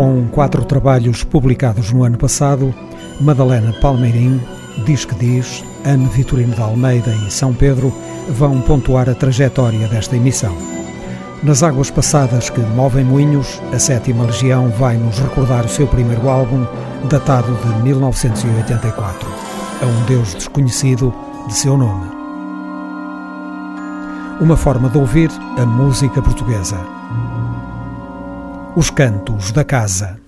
Com quatro trabalhos publicados no ano passado, Madalena Palmeirim, Diz que Diz, Ana Vitorino de Almeida e São Pedro vão pontuar a trajetória desta emissão. Nas águas passadas que movem moinhos, a Sétima Legião vai nos recordar o seu primeiro álbum, datado de 1984, A um Deus Desconhecido de seu nome. Uma forma de ouvir a música portuguesa. Os Cantos da Casa.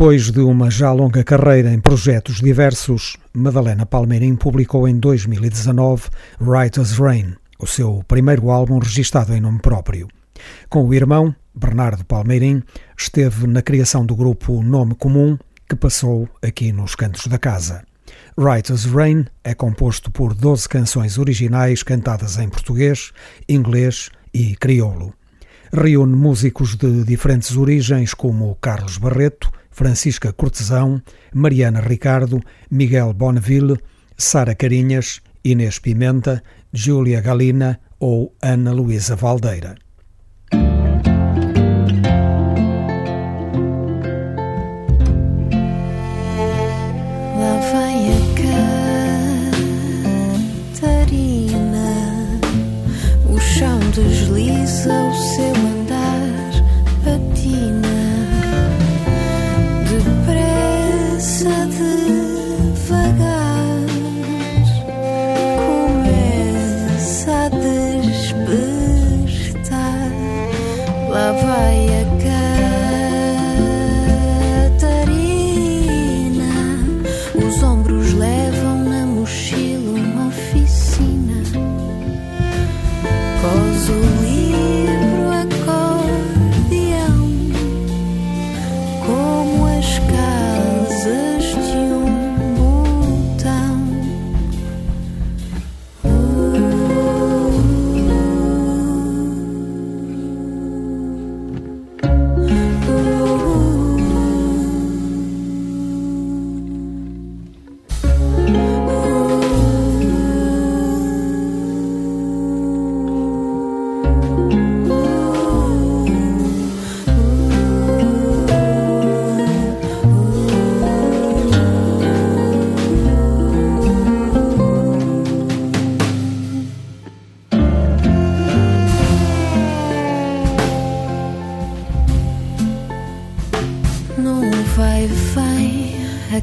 Depois de uma já longa carreira em projetos diversos, Madalena Palmeirim publicou em 2019 Writer's Rain, o seu primeiro álbum registado em nome próprio. Com o irmão, Bernardo Palmeirim, esteve na criação do grupo Nome Comum, que passou aqui nos cantos da casa. Writer's Rain é composto por 12 canções originais cantadas em português, inglês e crioulo. Reúne músicos de diferentes origens como Carlos Barreto, Francisca Cortesão, Mariana Ricardo, Miguel Bonneville, Sara Carinhas, Inês Pimenta, Júlia Galina ou Ana Luísa Valdeira.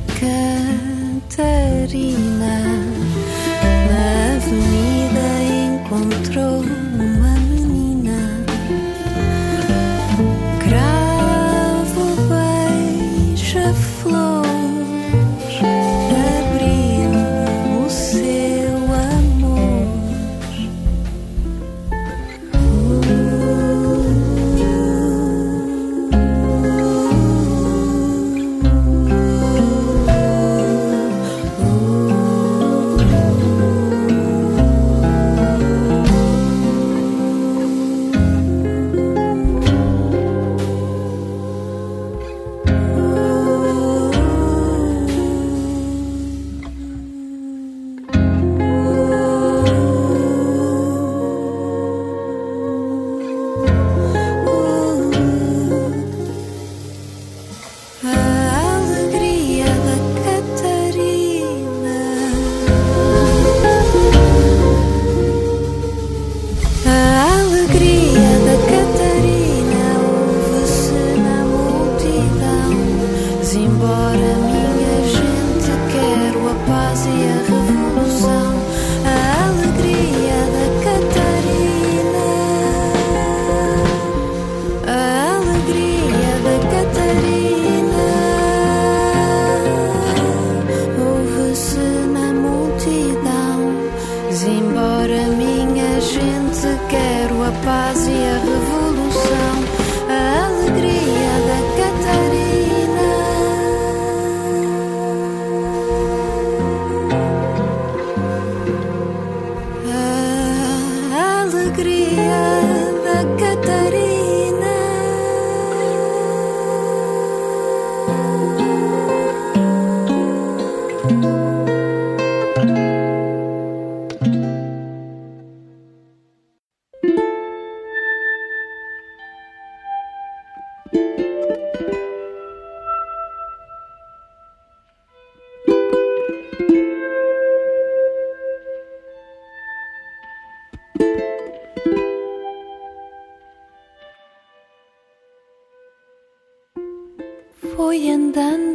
Katerina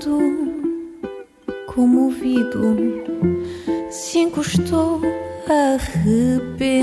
olhando, comovido, se encostou arrependido.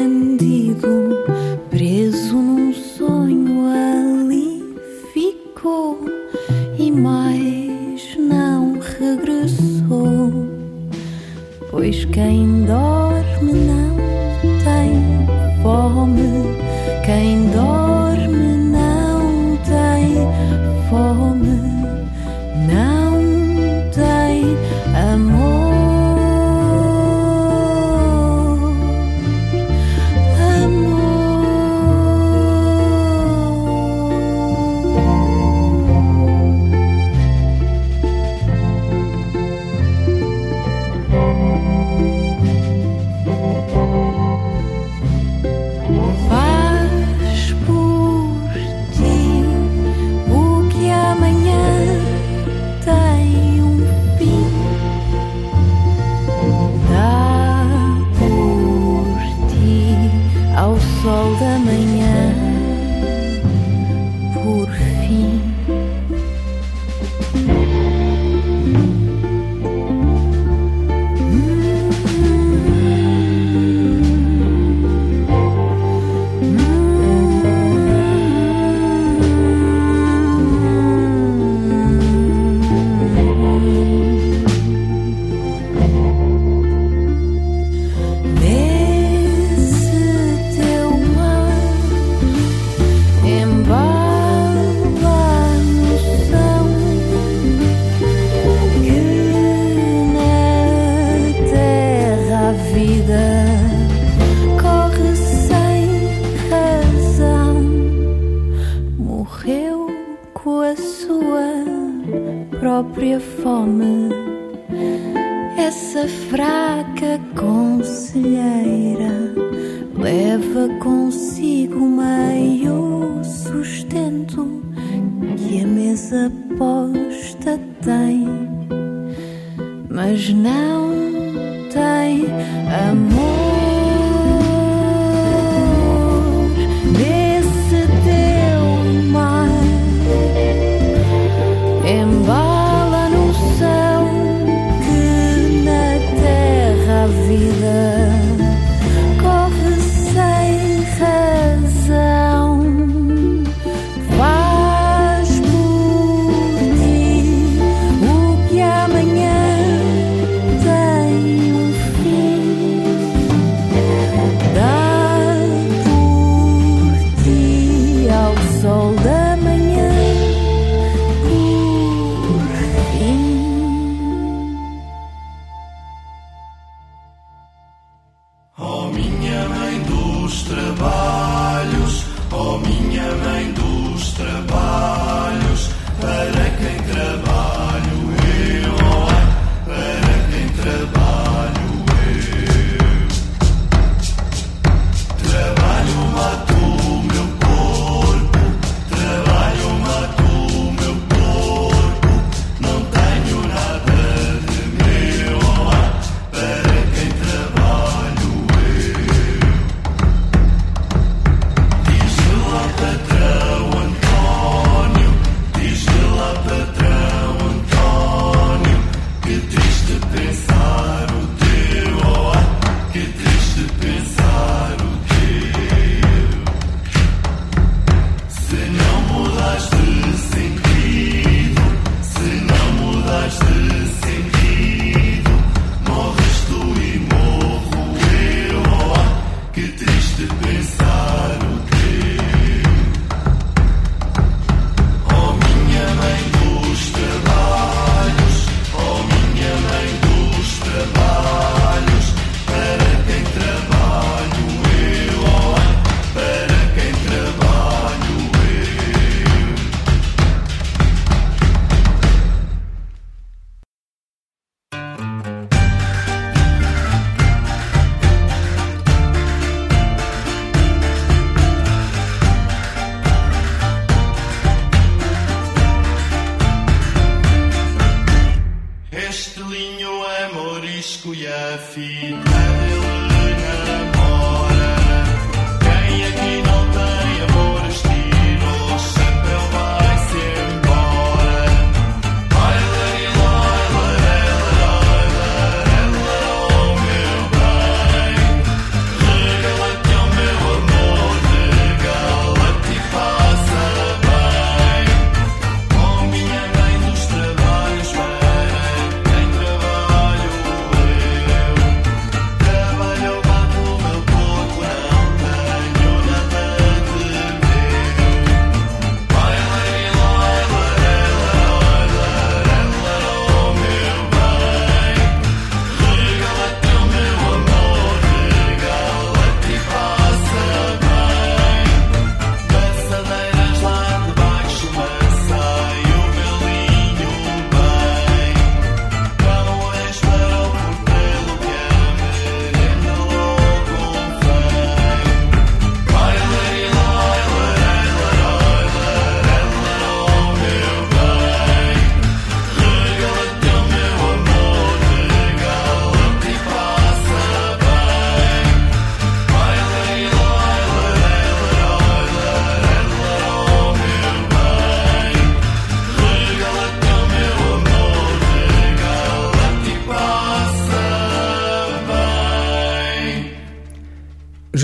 mesa aposta tem, mas não tem amor.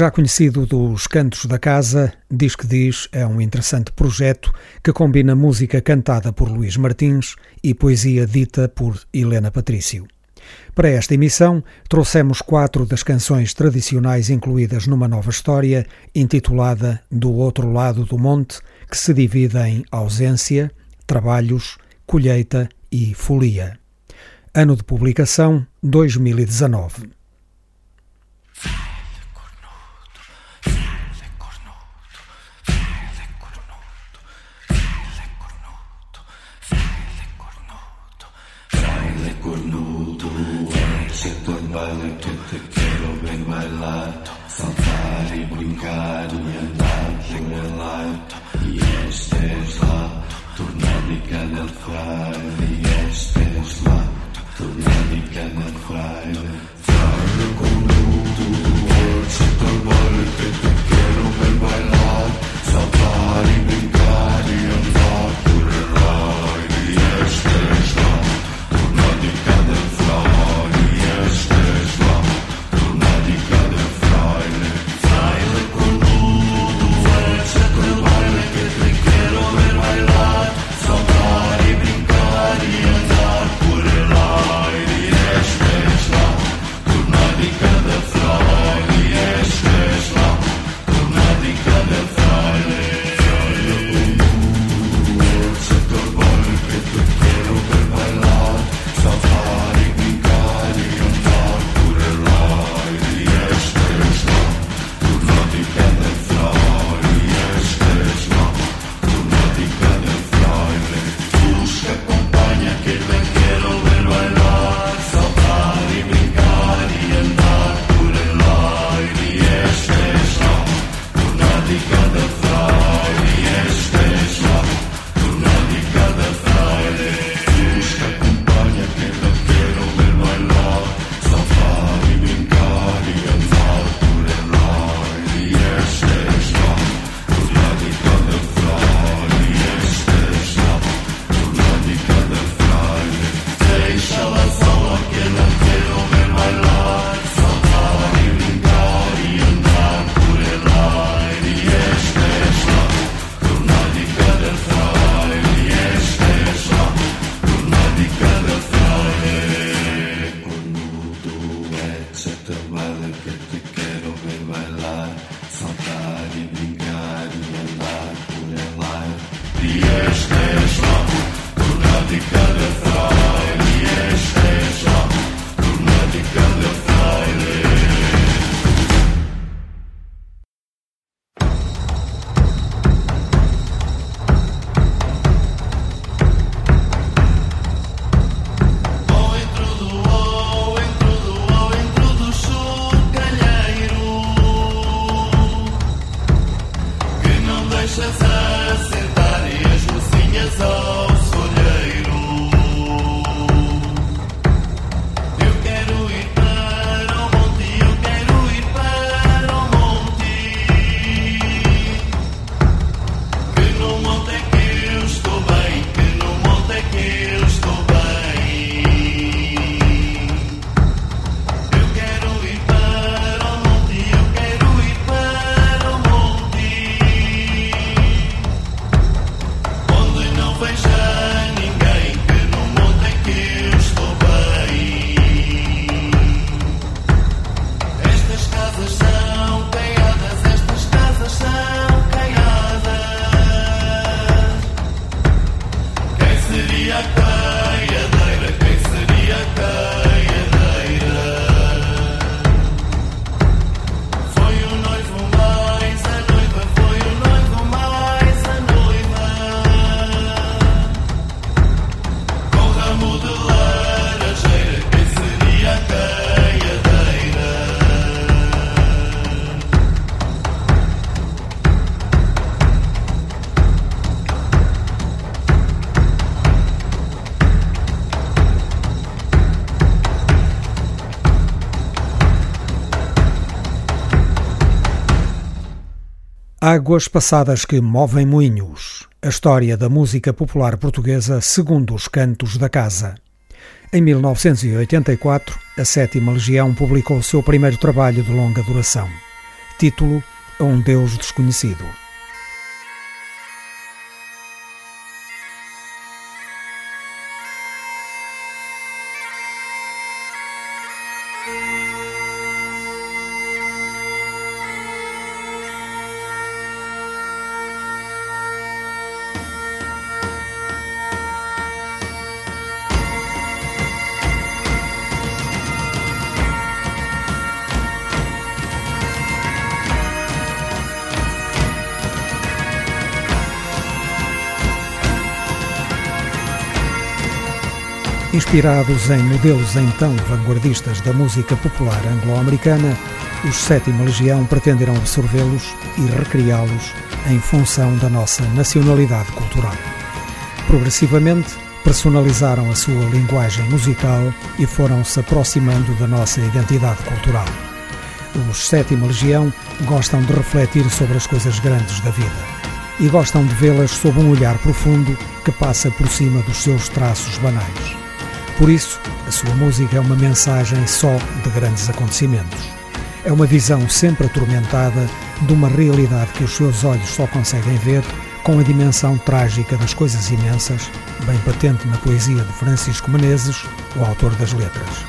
já conhecido dos Cantos da Casa, Diz que Diz é um interessante projeto que combina música cantada por Luís Martins e poesia dita por Helena Patrício. Para esta emissão, trouxemos quatro das canções tradicionais incluídas numa nova história intitulada Do Outro Lado do Monte, que se divide em ausência, trabalhos, colheita e folia. Ano de publicação 2019. kembali quero bem bailar Saltar e brincar y andar por el alto E este es la tornádica del fraile E este es la tornádica del fraile Fraile con luto Bolsa tambor que te quero bem bailar Saltar e brincar y andar Águas passadas que movem moinhos. A história da música popular portuguesa segundo os cantos da casa. Em 1984, a Sétima Legião publicou o seu primeiro trabalho de longa duração. Título: A um Deus Desconhecido. Inspirados em modelos então vanguardistas da música popular anglo-americana, os Sétima Legião pretenderam absorvê-los e recriá-los em função da nossa nacionalidade cultural. Progressivamente, personalizaram a sua linguagem musical e foram-se aproximando da nossa identidade cultural. Os Sétima Legião gostam de refletir sobre as coisas grandes da vida e gostam de vê-las sob um olhar profundo que passa por cima dos seus traços banais. Por isso, a sua música é uma mensagem só de grandes acontecimentos. É uma visão sempre atormentada de uma realidade que os seus olhos só conseguem ver com a dimensão trágica das coisas imensas, bem patente na poesia de Francisco Menezes, o autor das letras.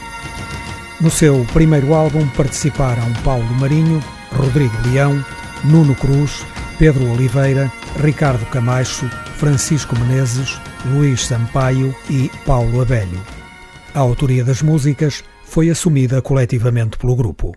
No seu primeiro álbum participaram Paulo Marinho, Rodrigo Leão, Nuno Cruz, Pedro Oliveira, Ricardo Camacho, Francisco Menezes, Luís Sampaio e Paulo Abelho. A autoria das músicas foi assumida coletivamente pelo grupo.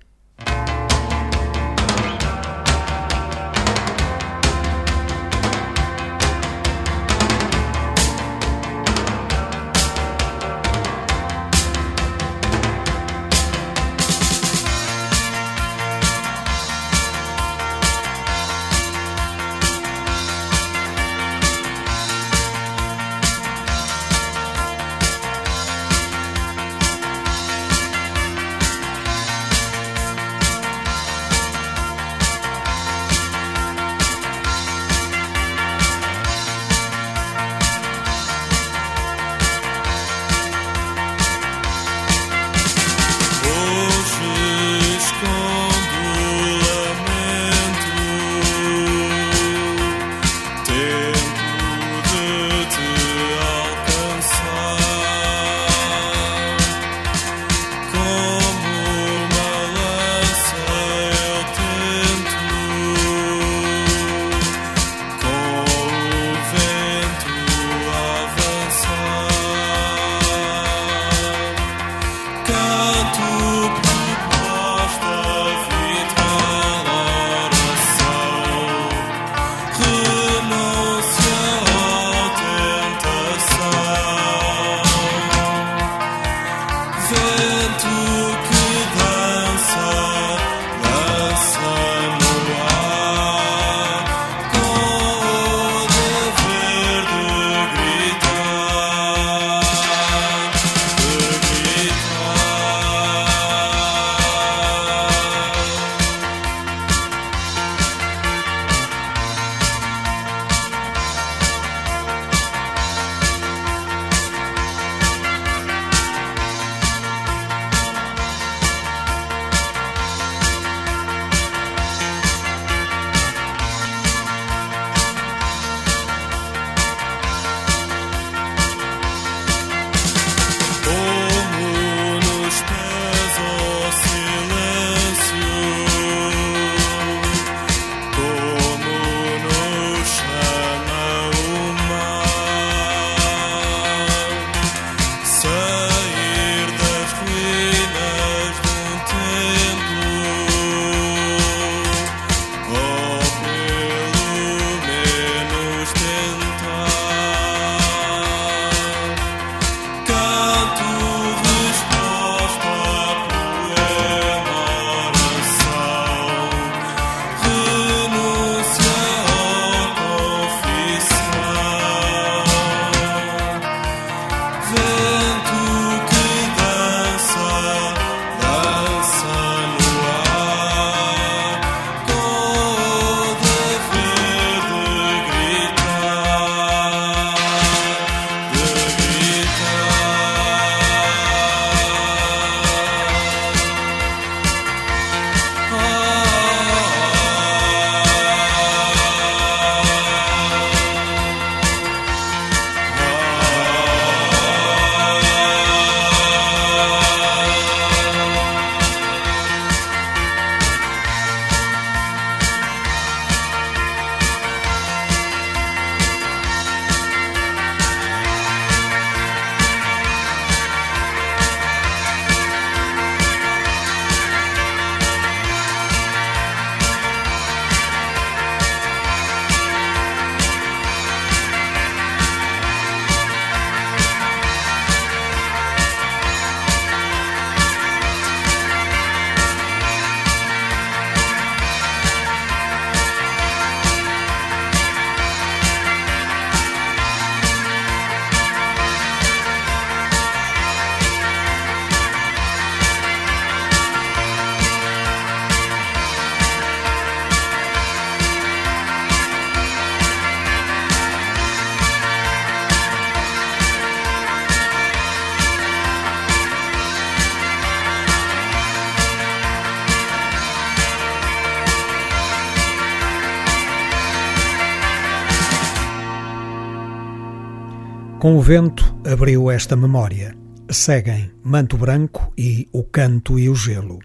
Com o vento abriu esta memória. Seguem Manto Branco e O Canto e o Gelo.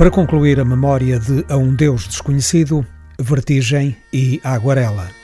Para concluir a memória de A um Deus Desconhecido, Vertigem e Aguarela.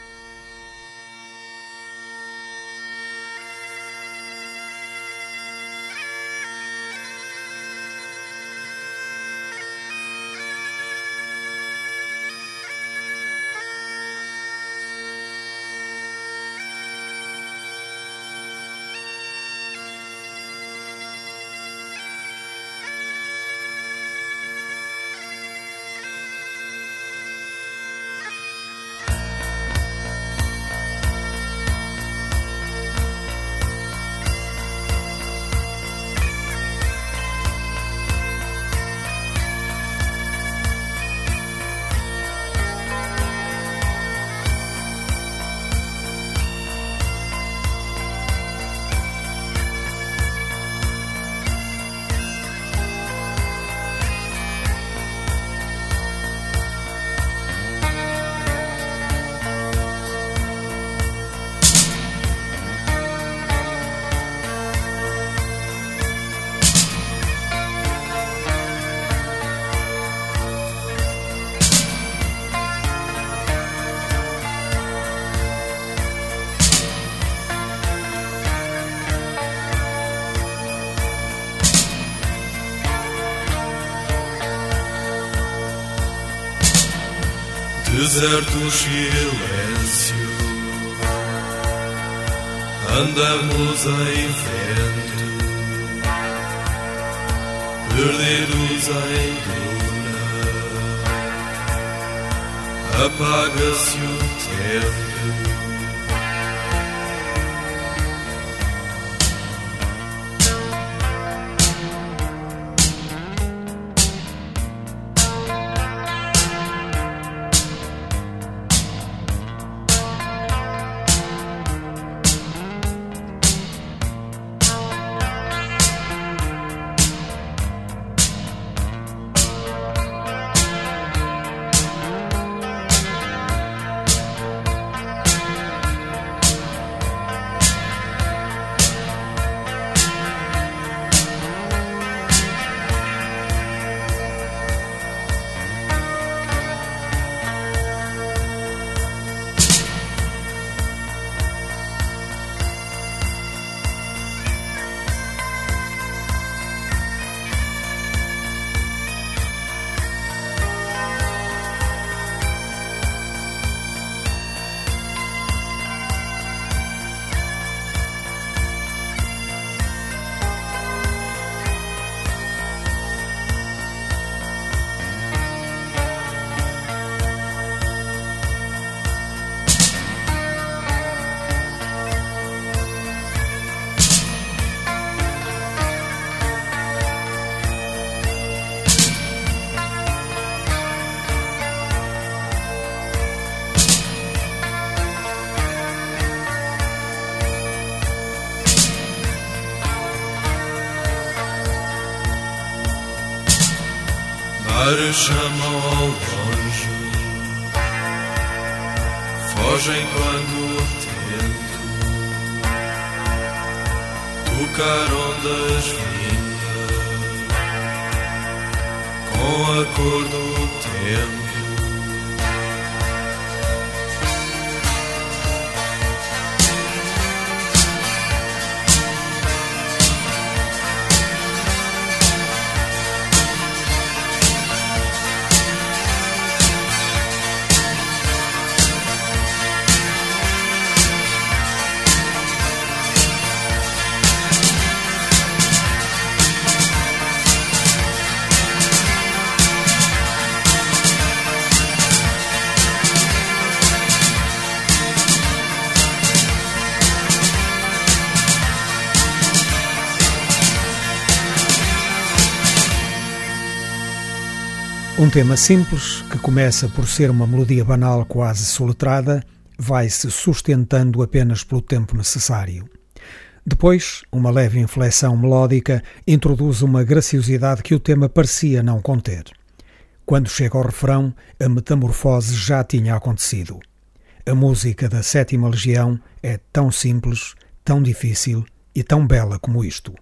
Chamam ao longe, fogem quando tento. Tocar ondas vindas. Com a cor do tempo. Tema simples, que começa por ser uma melodia banal quase soletrada, vai se sustentando apenas pelo tempo necessário. Depois, uma leve inflexão melódica introduz uma graciosidade que o tema parecia não conter. Quando chega ao refrão, a metamorfose já tinha acontecido. A música da Sétima Legião é tão simples, tão difícil e tão bela como isto.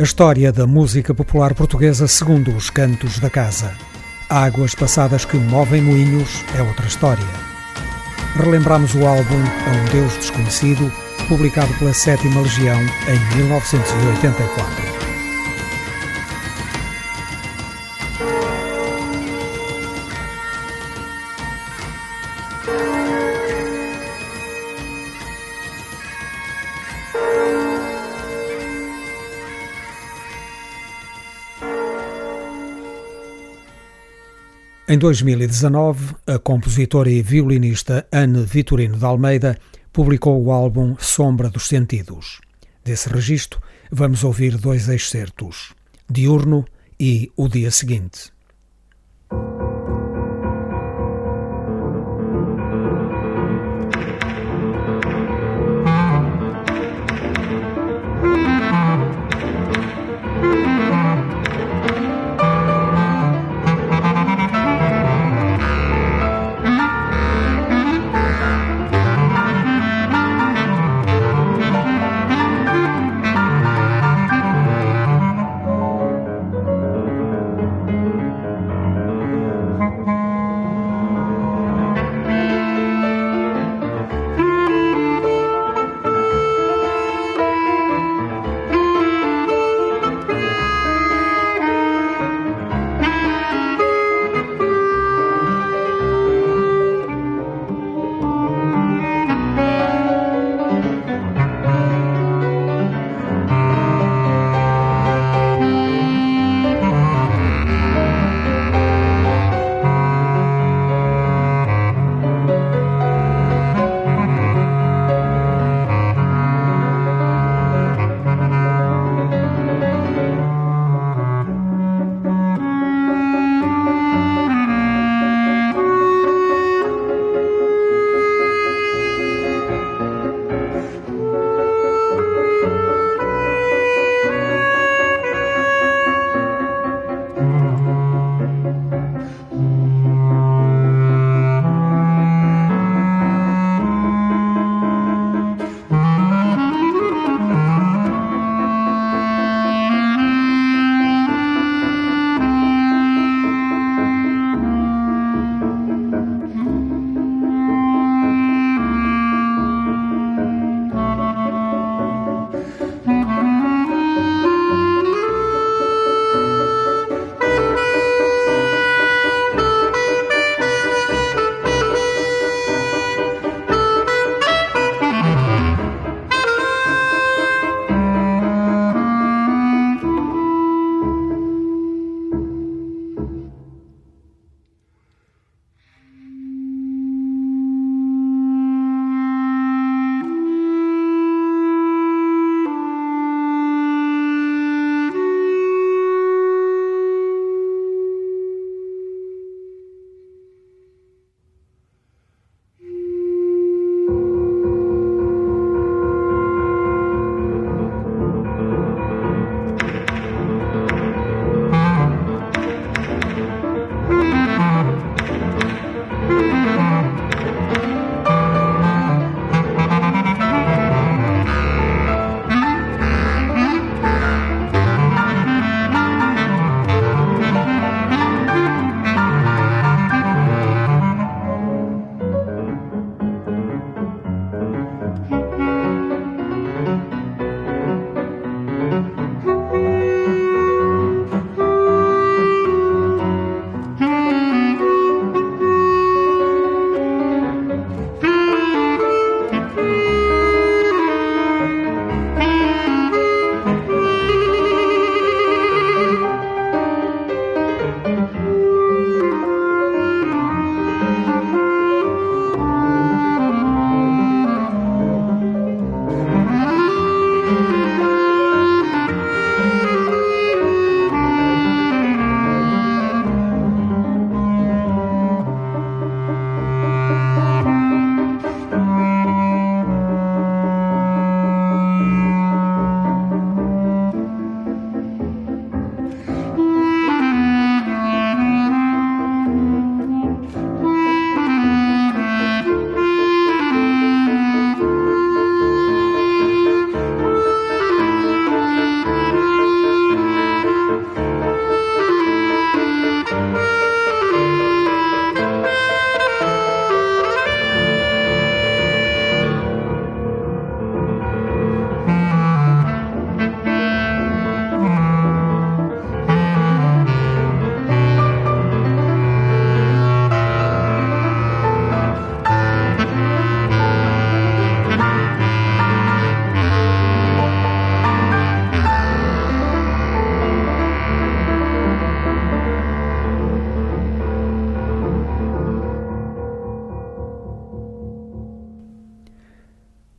A história da música popular portuguesa segundo os cantos da casa. Águas passadas que movem moinhos é outra história. Relembramos o álbum A um Deus Desconhecido, publicado pela Sétima Legião em 1984. Em 2019, a compositora e violinista Anne Vitorino de Almeida publicou o álbum Sombra dos Sentidos. Desse registro, vamos ouvir dois excertos: Diurno e O Dia Seguinte.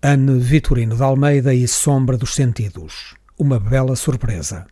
Anne Vitorino de Almeida e Sombra dos Sentidos. Uma bela surpresa.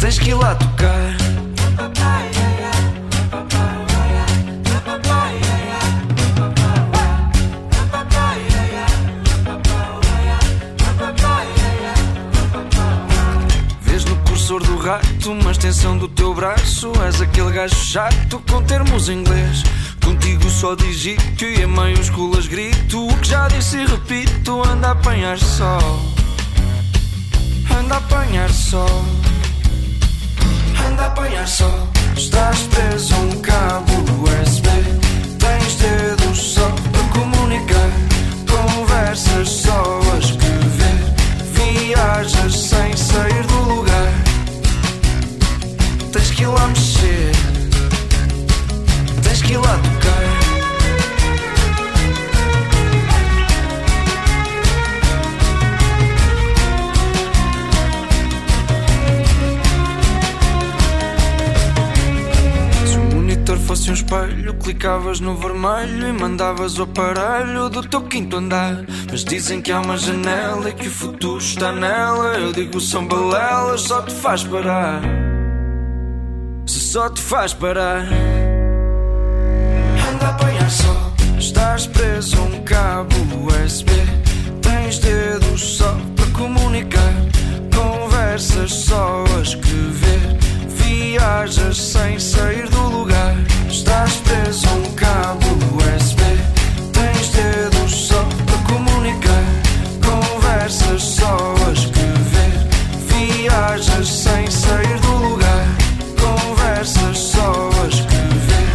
Tens que ir lá tocar. Vês no cursor do rato uma extensão do teu braço. És aquele gajo chato com termos em inglês. Contigo só digito e em maiúsculas grito. O que já disse e repito: anda a apanhar sol. Anda a apanhar sol. Apanhar sol. Estás preso a um cabo USB. Tens dedos só para comunicar. Conversas só a escrever. Viajas sem sair do lugar. Tens que ir lá mexer. Tens que ir lá tocar. Um espelho, clicavas no vermelho e mandavas o aparelho do teu quinto andar. Mas dizem que há uma janela e que o futuro está nela. Eu digo são balelas, só te faz parar. Se só te faz parar. Anda a apanhar sol, estás preso a um cabo USB. Tens dedos só para comunicar. Conversas só a escrever. Viajas sem sair do lugar. Estás preso a um cabo USB. Tens dedos só para comunicar. Conversas só a escrever. Viajas sem sair do lugar. Conversas só a escrever.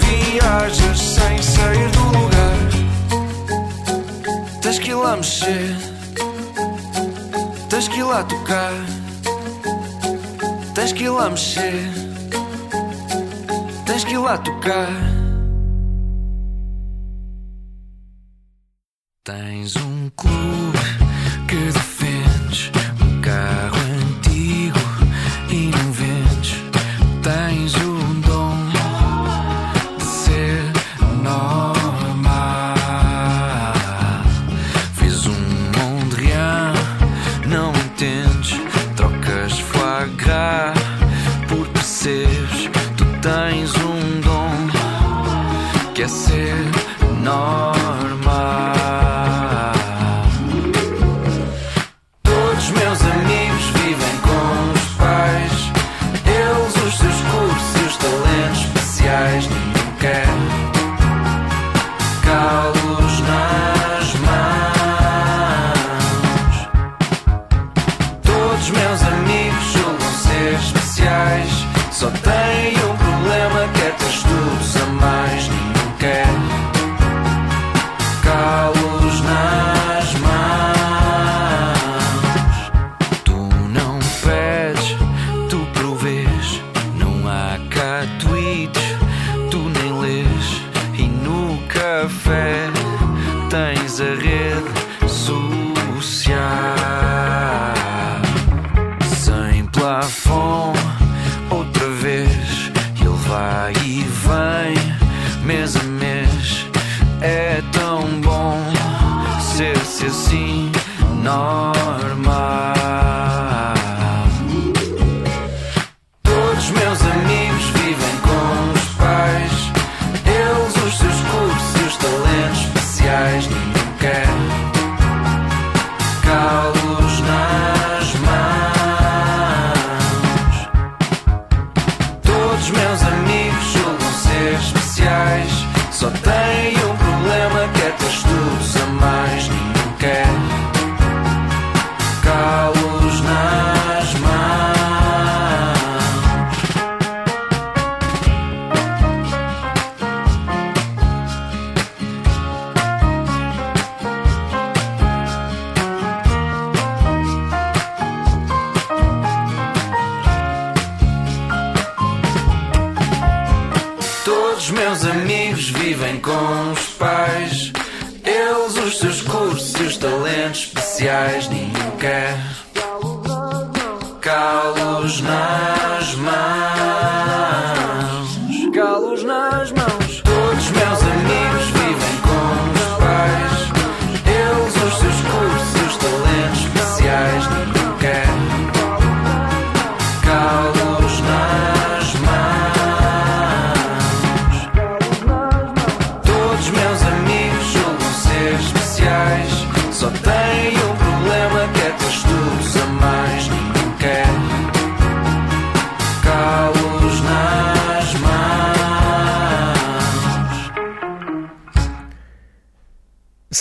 Viajas sem sair do lugar. Tens que ir lá mexer. Tens que ir lá tocar. Tens que ir lá mexer. Tens que ir lá tocar.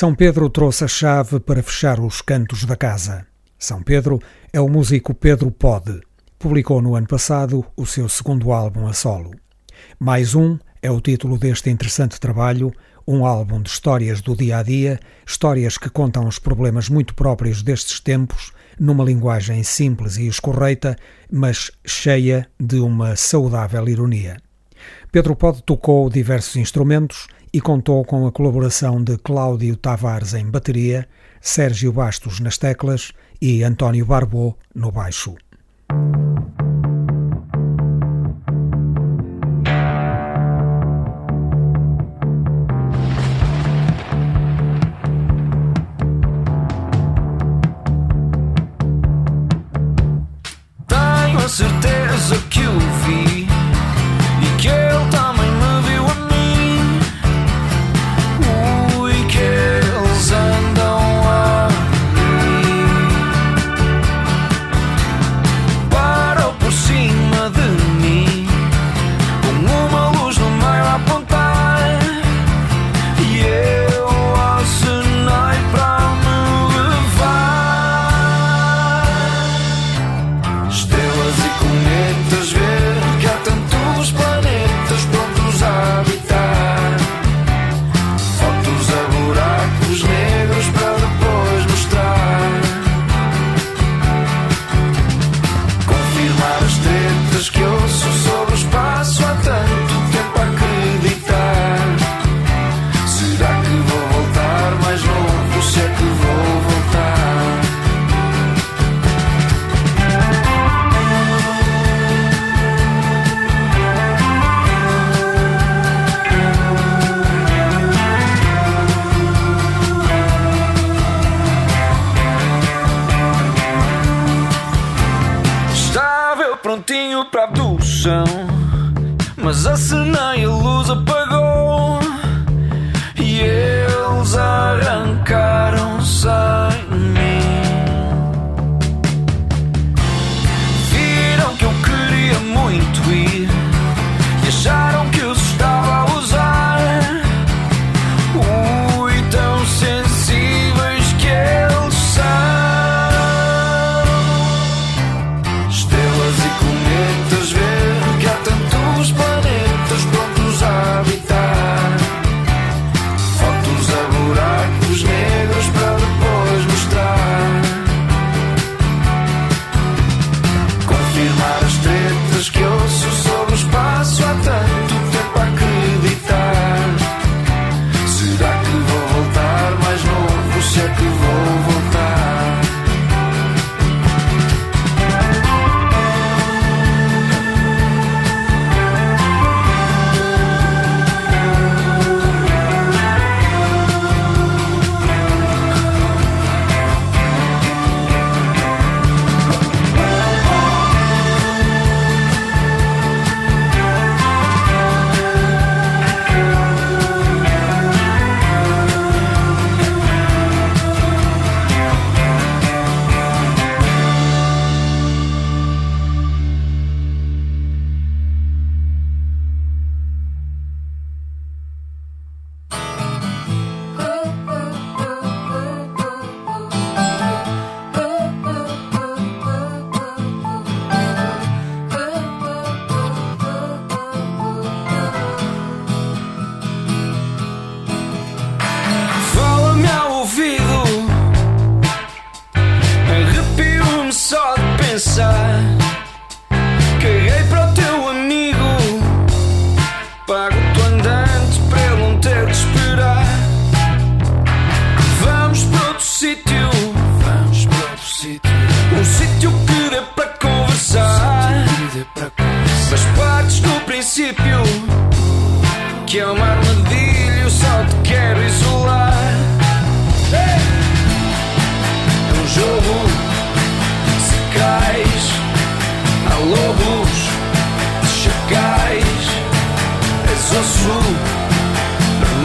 São Pedro trouxe a chave para fechar os cantos da casa. São Pedro é o músico Pedro Pode. Publicou no ano passado o seu segundo álbum a solo. Mais um é o título deste interessante trabalho, um álbum de histórias do dia a dia, histórias que contam os problemas muito próprios destes tempos, numa linguagem simples e escorreita, mas cheia de uma saudável ironia. Pedro Pod tocou diversos instrumentos e contou com a colaboração de Cláudio Tavares em bateria, Sérgio Bastos nas teclas e António Barbô no baixo. Tenho a certeza que o vi.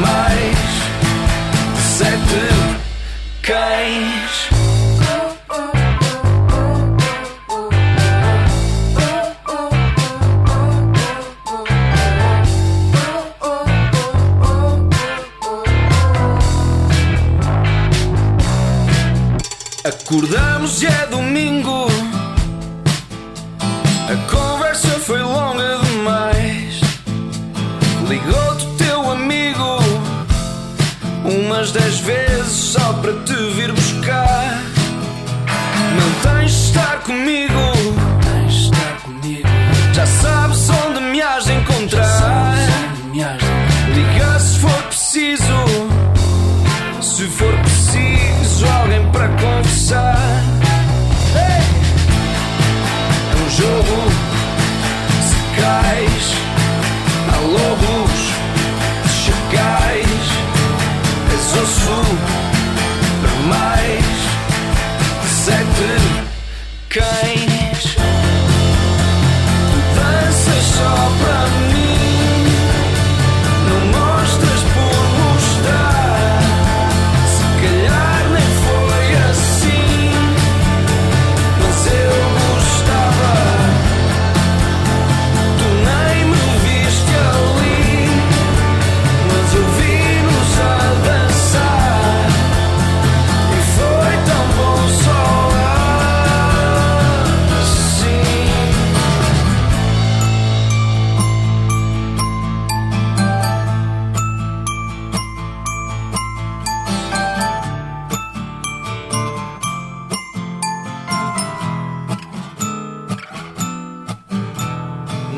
Mais de sete cães. Acordamos e é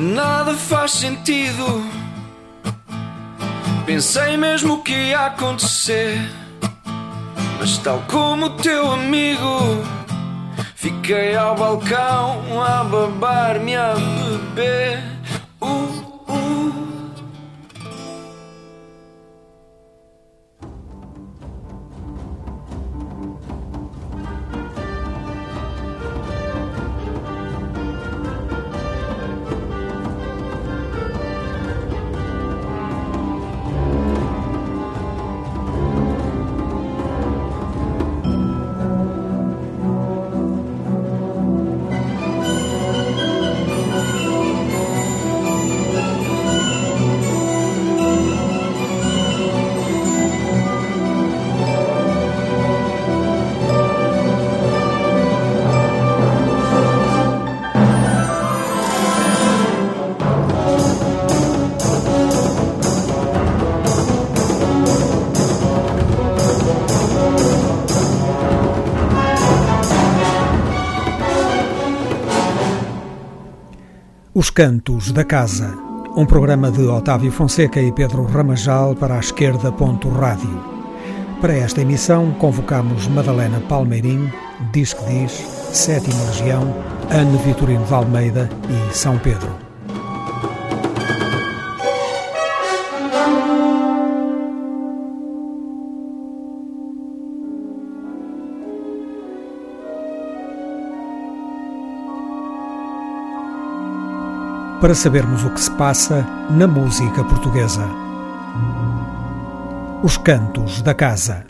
Nada faz sentido. Pensei mesmo que ia acontecer. Mas, tal como teu amigo, fiquei ao balcão a babar-me a beber. Os Cantos da Casa, um programa de Otávio Fonseca e Pedro Ramajal para a esquerda. Rádio. Para esta emissão convocamos Madalena Palmeirim, Diz que Diz, Sétima Legião, Anne Vitorino de Almeida e São Pedro. Para sabermos o que se passa na música portuguesa. Os Cantos da Casa.